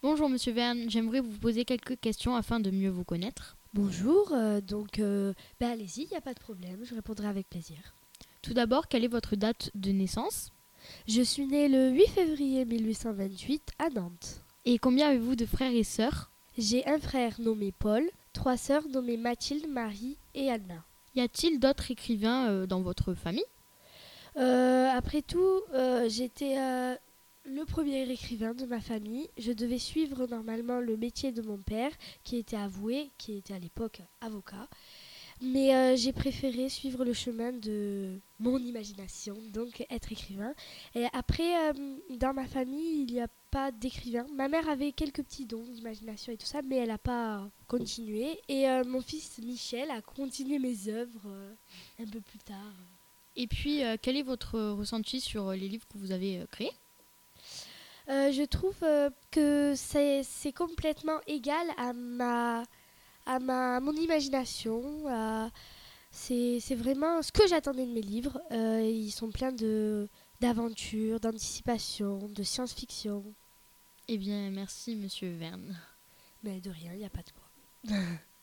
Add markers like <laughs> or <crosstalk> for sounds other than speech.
Bonjour Monsieur Verne, j'aimerais vous poser quelques questions afin de mieux vous connaître. Bonjour, euh, donc euh, bah, allez-y, il n'y a pas de problème, je répondrai avec plaisir. Tout d'abord, quelle est votre date de naissance? Je suis née le 8 février 1828 à Nantes. Et combien avez-vous de frères et sœurs? J'ai un frère nommé Paul, trois sœurs nommées Mathilde, Marie et Anna. Y a-t-il d'autres écrivains euh, dans votre famille? Euh, après tout, euh, j'étais euh, le premier écrivain de ma famille. Je devais suivre normalement le métier de mon père, qui était avoué, qui était à l'époque avocat. Mais euh, j'ai préféré suivre le chemin de mon imagination, donc être écrivain. Et après, euh, dans ma famille, il n'y a pas d'écrivain. Ma mère avait quelques petits dons d'imagination et tout ça, mais elle n'a pas continué. Et euh, mon fils Michel a continué mes œuvres un peu plus tard. Et puis, quel est votre ressenti sur les livres que vous avez créés? Euh, je trouve euh, que c'est complètement égal à ma à ma à mon imagination. c'est vraiment ce que j'attendais de mes livres. Euh, ils sont pleins de d'aventures, d'anticipation, de science-fiction. Eh bien, merci Monsieur Verne. Mais de rien, il n'y a pas de quoi. <laughs>